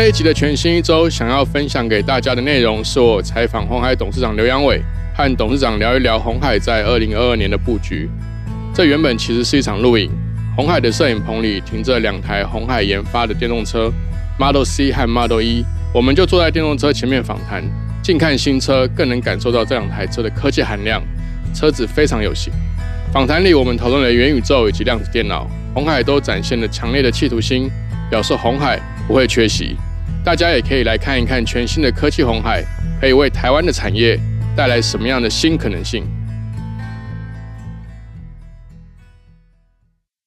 这一集的全新一周，想要分享给大家的内容，是我采访红海董事长刘阳伟，和董事长聊一聊红海在二零二二年的布局。这原本其实是一场录影，红海的摄影棚里停着两台红海研发的电动车，Model C 和 Model E，我们就坐在电动车前面访谈，近看新车，更能感受到这两台车的科技含量。车子非常有型。访谈里，我们讨论了元宇宙以及量子电脑，红海都展现了强烈的企图心。表示红海不会缺席，大家也可以来看一看全新的科技红海可以为台湾的产业带来什么样的新可能性。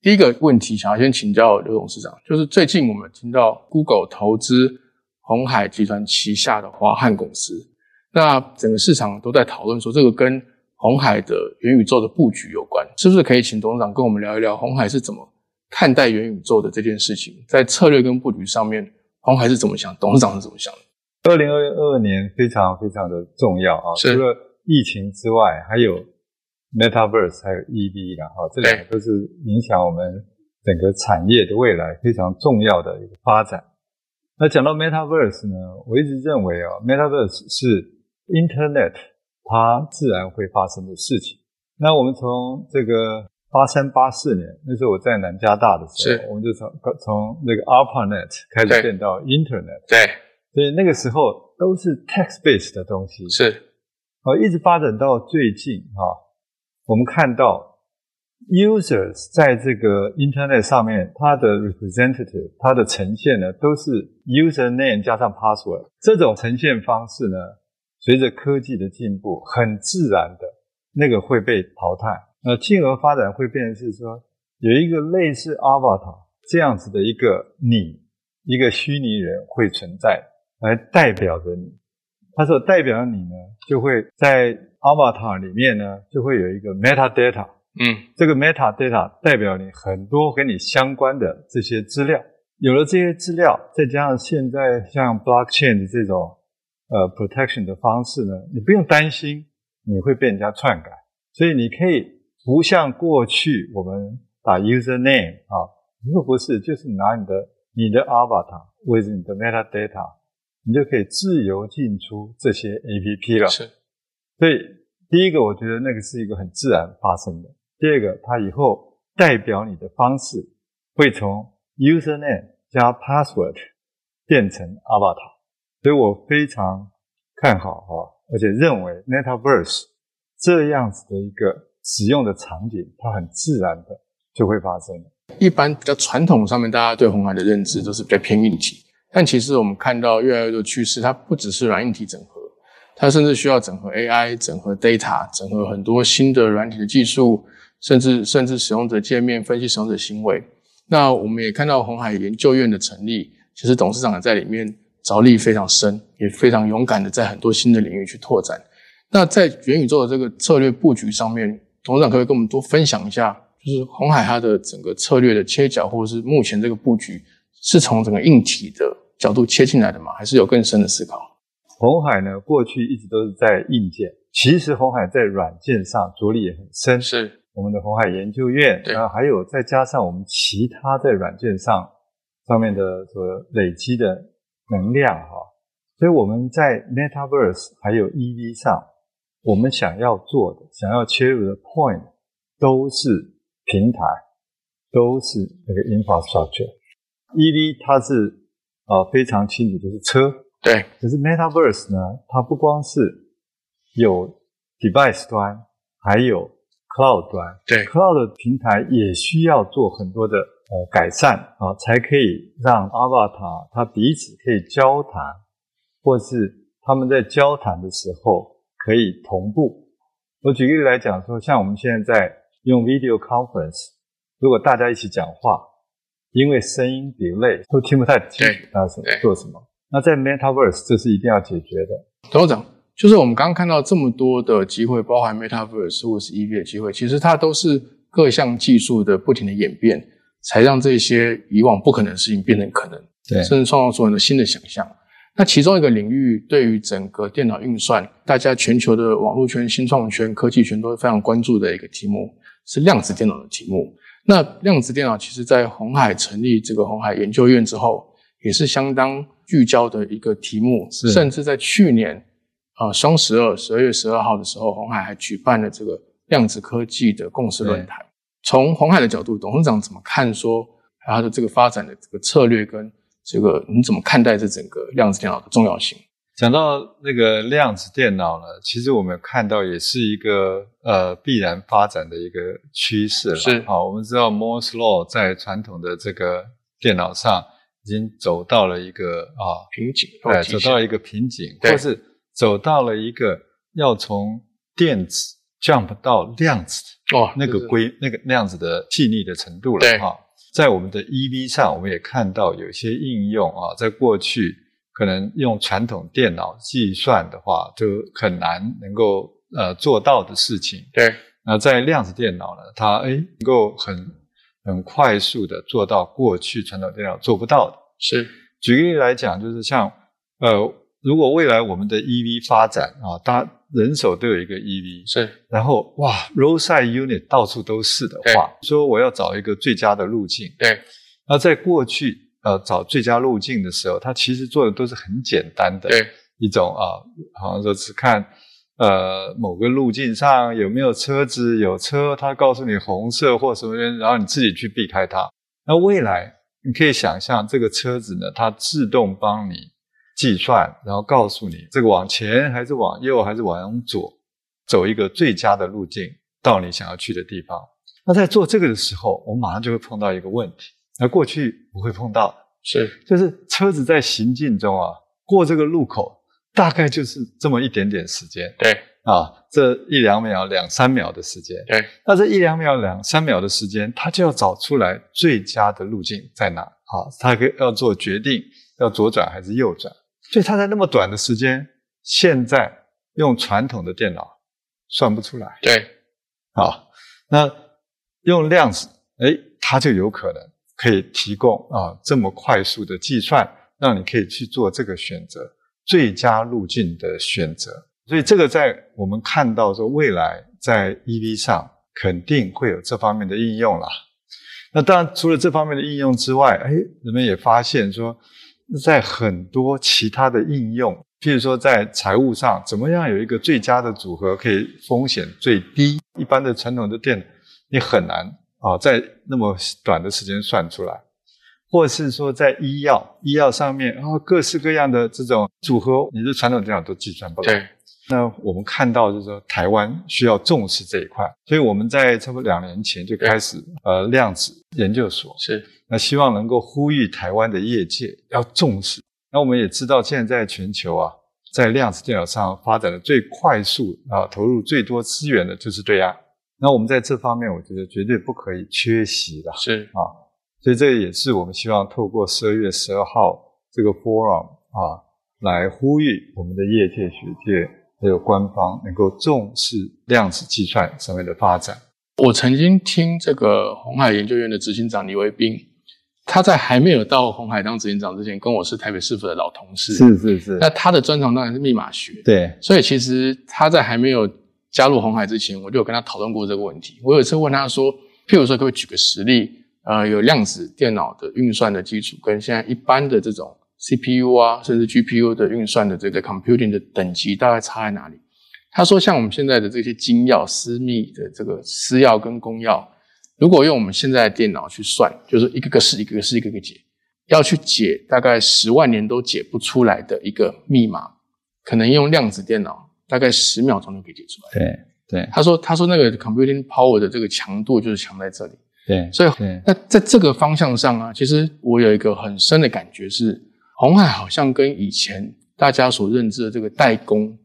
第一个问题，想要先请教刘董事长，就是最近我们听到 Google 投资红海集团旗下的华汉公司，那整个市场都在讨论说这个跟红海的元宇宙的布局有关，是不是可以请董事长跟我们聊一聊红海是怎么？看待元宇宙的这件事情，在策略跟布局上面，红海是怎么想？董事长是怎么想的？二零二二年非常非常的重要啊！除了疫情之外，还有 Metaverse，还有 EV 然后，这两个都是影响我们整个产业的未来非常重要的一个发展。那讲到 Metaverse 呢，我一直认为啊，Metaverse 是 Internet 它自然会发生的事情。那我们从这个。八三八四年，那时候我在南加大的时候，我们就从从那个 ARPANET 开始变到 Internet，对，所以那个时候都是 text-based 的东西，是，好，一直发展到最近啊，我们看到 users 在这个 Internet 上面，它的 representative，它的呈现呢，都是 username 加上 password，这种呈现方式呢，随着科技的进步，很自然的那个会被淘汰。那进而发展会变成是说，有一个类似 Avatar 这样子的一个你，一个虚拟人会存在，来代表着你。它所代表的你呢，就会在 Avatar 里面呢，就会有一个 metadata。嗯，这个 metadata 代表你很多跟你相关的这些资料。有了这些资料，再加上现在像 blockchain 的这种呃 protection 的方式呢，你不用担心你会被人家篡改，所以你可以。不像过去我们打 user name 啊，如果不是，就是拿你的你的 avatar 或者你的 metadata，你就可以自由进出这些 app 了。是，所以第一个我觉得那个是一个很自然发生的。第二个，它以后代表你的方式会从 user name 加 password 变成 avatar，所以我非常看好哈，而且认为 metaverse 这样子的一个。使用的场景，它很自然的就会发生。一般比较传统上面，大家对红海的认知都是比较偏硬体，但其实我们看到越来越多趋势，它不只是软硬体整合，它甚至需要整合 AI、整合 data、整合很多新的软体的技术，甚至甚至使用者界面分析使用者行为。那我们也看到红海研究院的成立，其实董事长也在里面着力非常深，也非常勇敢的在很多新的领域去拓展。那在元宇宙的这个策略布局上面。董事长可以跟我们多分享一下，就是红海它的整个策略的切角，或者是目前这个布局是从整个硬体的角度切进来的吗？还是有更深的思考？红海呢，过去一直都是在硬件，其实红海在软件上着力也很深。是我们的红海研究院，然后还有再加上我们其他在软件上上面的所累积的能量哈，所以我们在 Metaverse 还有 EV 上。我们想要做的、想要切入的 point 都是平台，都是那个 infrastructure。EV 它是呃非常清楚，就是车。对。可是 Metaverse 呢，它不光是有 device 端，还有 cloud 端。对。cloud 平台也需要做很多的呃改善啊，才可以让 Avatar 它彼此可以交谈，或是他们在交谈的时候。可以同步。我举个例来讲说，像我们现在在用 video conference，如果大家一起讲话，因为声音 delay 都听不太清楚，那是做什么？那在 Metaverse 这是一定要解决的。董事长，就是我们刚刚看到这么多的机会，包含 Metaverse 或是 EV 的机会，其实它都是各项技术的不停的演变，才让这些以往不可能的事情变成可能，对甚至创造出很多新的想象。那其中一个领域，对于整个电脑运算，大家全球的网络圈、新创圈、科技圈都非常关注的一个题目，是量子电脑的题目。那量子电脑其实在红海成立这个红海研究院之后，也是相当聚焦的一个题目，甚至在去年，呃，双十二十二月十二号的时候，红海还举办了这个量子科技的共识论坛。从红海的角度，董事长怎么看说它的这个发展的这个策略跟这个你怎么看待这整个量子电脑的重要性？讲到那个量子电脑呢，其实我们看到也是一个呃必然发展的一个趋势了。是好，我们知道 Moore's law 在传统的这个电脑上已经走到了一个啊，瓶颈，对，走到了一个瓶颈，或是走到了一个要从电子 jump 到量子哦，那个就是规那个那样子的细腻的程度了对哈。在我们的 EV 上，我们也看到有一些应用啊，在过去可能用传统电脑计算的话，就很难能够呃做到的事情。对那在量子电脑呢，它诶能够很很快速的做到过去传统电脑做不到的。是举个例来讲，就是像呃，如果未来我们的 EV 发展啊，大家人手都有一个 EV，是然后哇，roadside unit 到处都是的话，说我要找一个最佳的路径。对那在过去呃找最佳路径的时候，它其实做的都是很简单的对一种啊，好像说只看呃某个路径上有没有车子，有车，它告诉你红色或什么，然后你自己去避开它。那未来你可以想象，这个车子呢，它自动帮你计算，然后告诉你这个往前还是往右还是往左，走一个最佳的路径到你想要去的地方。那在做这个的时候，我们马上就会碰到一个问题，那过去不会碰到，是就是车子在行进中啊，过这个路口大概就是这么一点点时间对啊，这一两秒、两三秒的时间。对那这一两秒、两三秒的时间，他就要找出来最佳的路径在哪啊？他可以要做决定，要左转还是右转？所以他在那么短的时间，现在用传统的电脑算不出来对啊。那用量子，哎，它就有可能可以提供啊这么快速的计算，让你可以去做这个选择，最佳路径的选择。所以这个在我们看到说未来在 EV 上肯定会有这方面的应用啦。那当然，除了这方面的应用之外，哎，人们也发现说，在很多其他的应用，譬如说在财务上，怎么样有一个最佳的组合，可以风险最低？一般的传统的电你很难啊，在那么短的时间算出来，或是说在医药医药上面，然后各式各样的这种组合，你的传统电脑都计算不了。那我们看到就是说，台湾需要重视这一块，所以我们在差不多两年前就开始呃量子研究所，是那希望能够呼吁台湾的业界要重视。那我们也知道，现在在全球啊，在量子电脑上发展的最快速啊，投入最多资源的就是对岸。那我们在这方面，我觉得绝对不可以缺席的。是啊所以这也是我们希望透过十二月十二号这个 forum 啊，来呼吁我们的业界、学界还有官方能够重视量子计算上面的发展。我曾经听这个红海研究院的执行长李维斌，他在还没有到红海当执行长之前，跟我是台北市府的老同事。是是是那他的专长当然是密码学，对，所以其实他在还没有加入红海之前，我就有跟他讨论过这个问题。我有一次问他说，譬如说，可不可以举个实例？呃，有量子电脑的运算的基础，跟现在一般的这种 CPU 啊，甚至 GPU 的运算的这个 computing 的等级大概差在哪里？他说，像我们现在的这些精要、私密的这个私钥跟公钥，如果用我们现在的电脑去算，就是一个个试、一个个试、一个个解，要去解大概十万年都解不出来的一个密码，可能用量子电脑大概十秒钟就可以解出来。对对他说，他说那个 computing power 的这个强度就是强在这里。对所以那在这个方向上啊，其实我有一个很深的感觉是，红海好像跟以前大家所认知的这个代工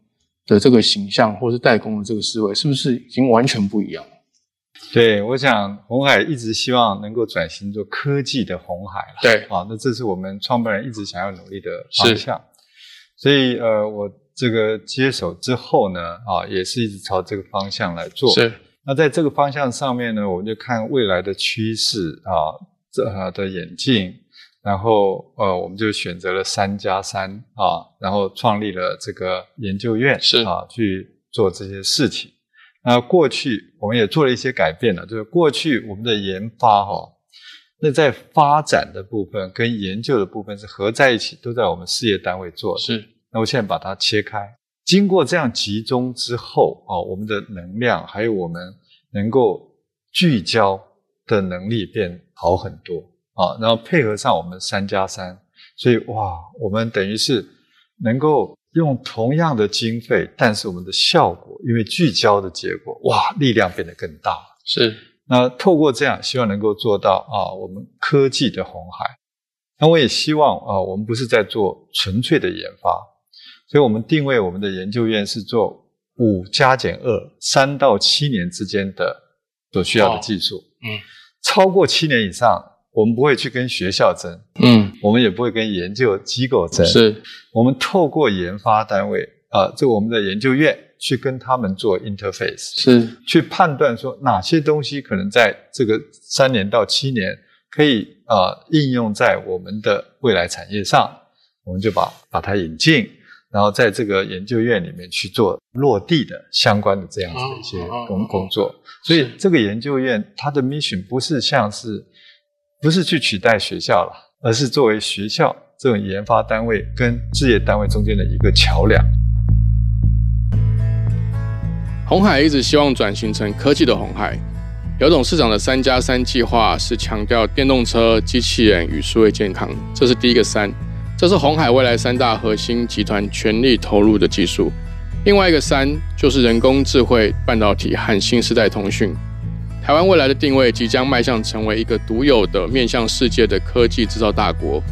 的这个形象，或是代工的这个思维，是不是已经完全不一样了？对，我想红海一直希望能够转型做科技的红海了对，啊，那这是我们创办人一直想要努力的方向。所以呃，我这个接手之后呢，啊，也是一直朝这个方向来做。是。那在这个方向上面呢，我们就看未来的趋势啊，这的演进，然后呃，我们就选择了三加三啊，然后创立了这个研究院是啊，去做这些事情。那过去我们也做了一些改变了，就是过去我们的研发哈，那在发展的部分跟研究的部分是合在一起，都在我们事业单位做的。是。那我现在把它切开。经过这样集中之后啊，我们的能量还有我们能够聚焦的能力变好很多啊，然后配合上我们三加三，所以哇，我们等于是能够用同样的经费，但是我们的效果因为聚焦的结果，哇，力量变得更大。是，那透过这样，希望能够做到啊，我们科技的红海。那我也希望啊，我们不是在做纯粹的研发。所以我们定位我们的研究院是做五加减二三到七年之间的所需要的技术。嗯，超过七年以上，我们不会去跟学校争。嗯，我们也不会跟研究机构争。是，我们透过研发单位啊，这我们的研究院去跟他们做 interface，是去判断说哪些东西可能在这个三年到七年可以啊应用在我们的未来产业上，我们就把把它引进。然后在这个研究院里面去做落地的相关的这样子的一些工工作，所以这个研究院它的 mission 不是像是不是去取代学校了，而是作为学校这种研发单位跟事业单位中间的一个桥梁。红海一直希望转型成科技的红海，姚董事长的三加三计划是强调电动车、机器人与数位健康，这是第一个三。这是红海未来三大核心集团全力投入的技术。另外一个三就是人工智慧、半导体和新时代通讯。台湾未来的定位即将迈向成为一个独有的面向世界的科技制造大国。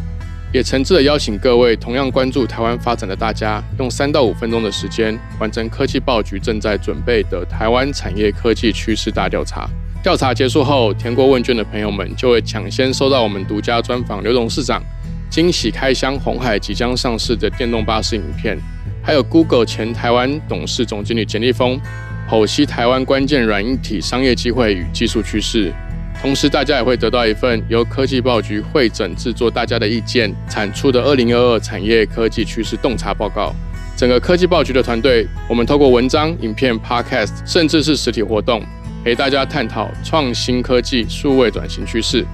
也诚挚的邀请各位同样关注台湾发展的大家，用三到五分钟的时间完成科技报局正在准备的台湾产业科技趋势大调查。调查结束后，填过问卷的朋友们就会抢先收到我们独家专访刘董事长。惊喜开箱，红海即将上市的电动巴士影片，还有 Google 前台湾董事总经理简立峰剖析台湾关键软硬体商业机会与技术趋势。同时，大家也会得到一份由科技报局会诊制作大家的意见产出的二零二二产业科技趋势洞察报告。整个科技报局的团队，我们透过文章、影片、Podcast，甚至是实体活动，陪大家探讨创新科技、数位转型趋势。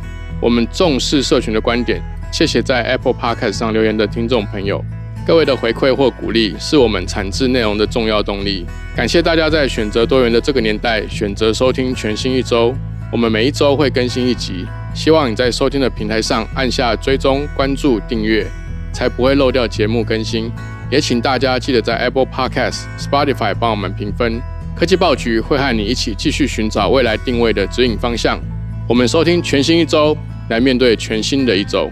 我们重视社群的观点。谢谢在 Apple Podcast 上留言的听众朋友，各位的回馈或鼓励是我们产制内容的重要动力。感谢大家在选择多元的这个年代选择收听全新一周。我们每一周会更新一集，希望你在收听的平台上按下追踪、关注、订阅，才不会漏掉节目更新。也请大家记得在 Apple Podcast、Spotify 帮我们评分。科技报局会和你一起继续寻找未来定位的指引方向。我们收听全新一周，来面对全新的一周。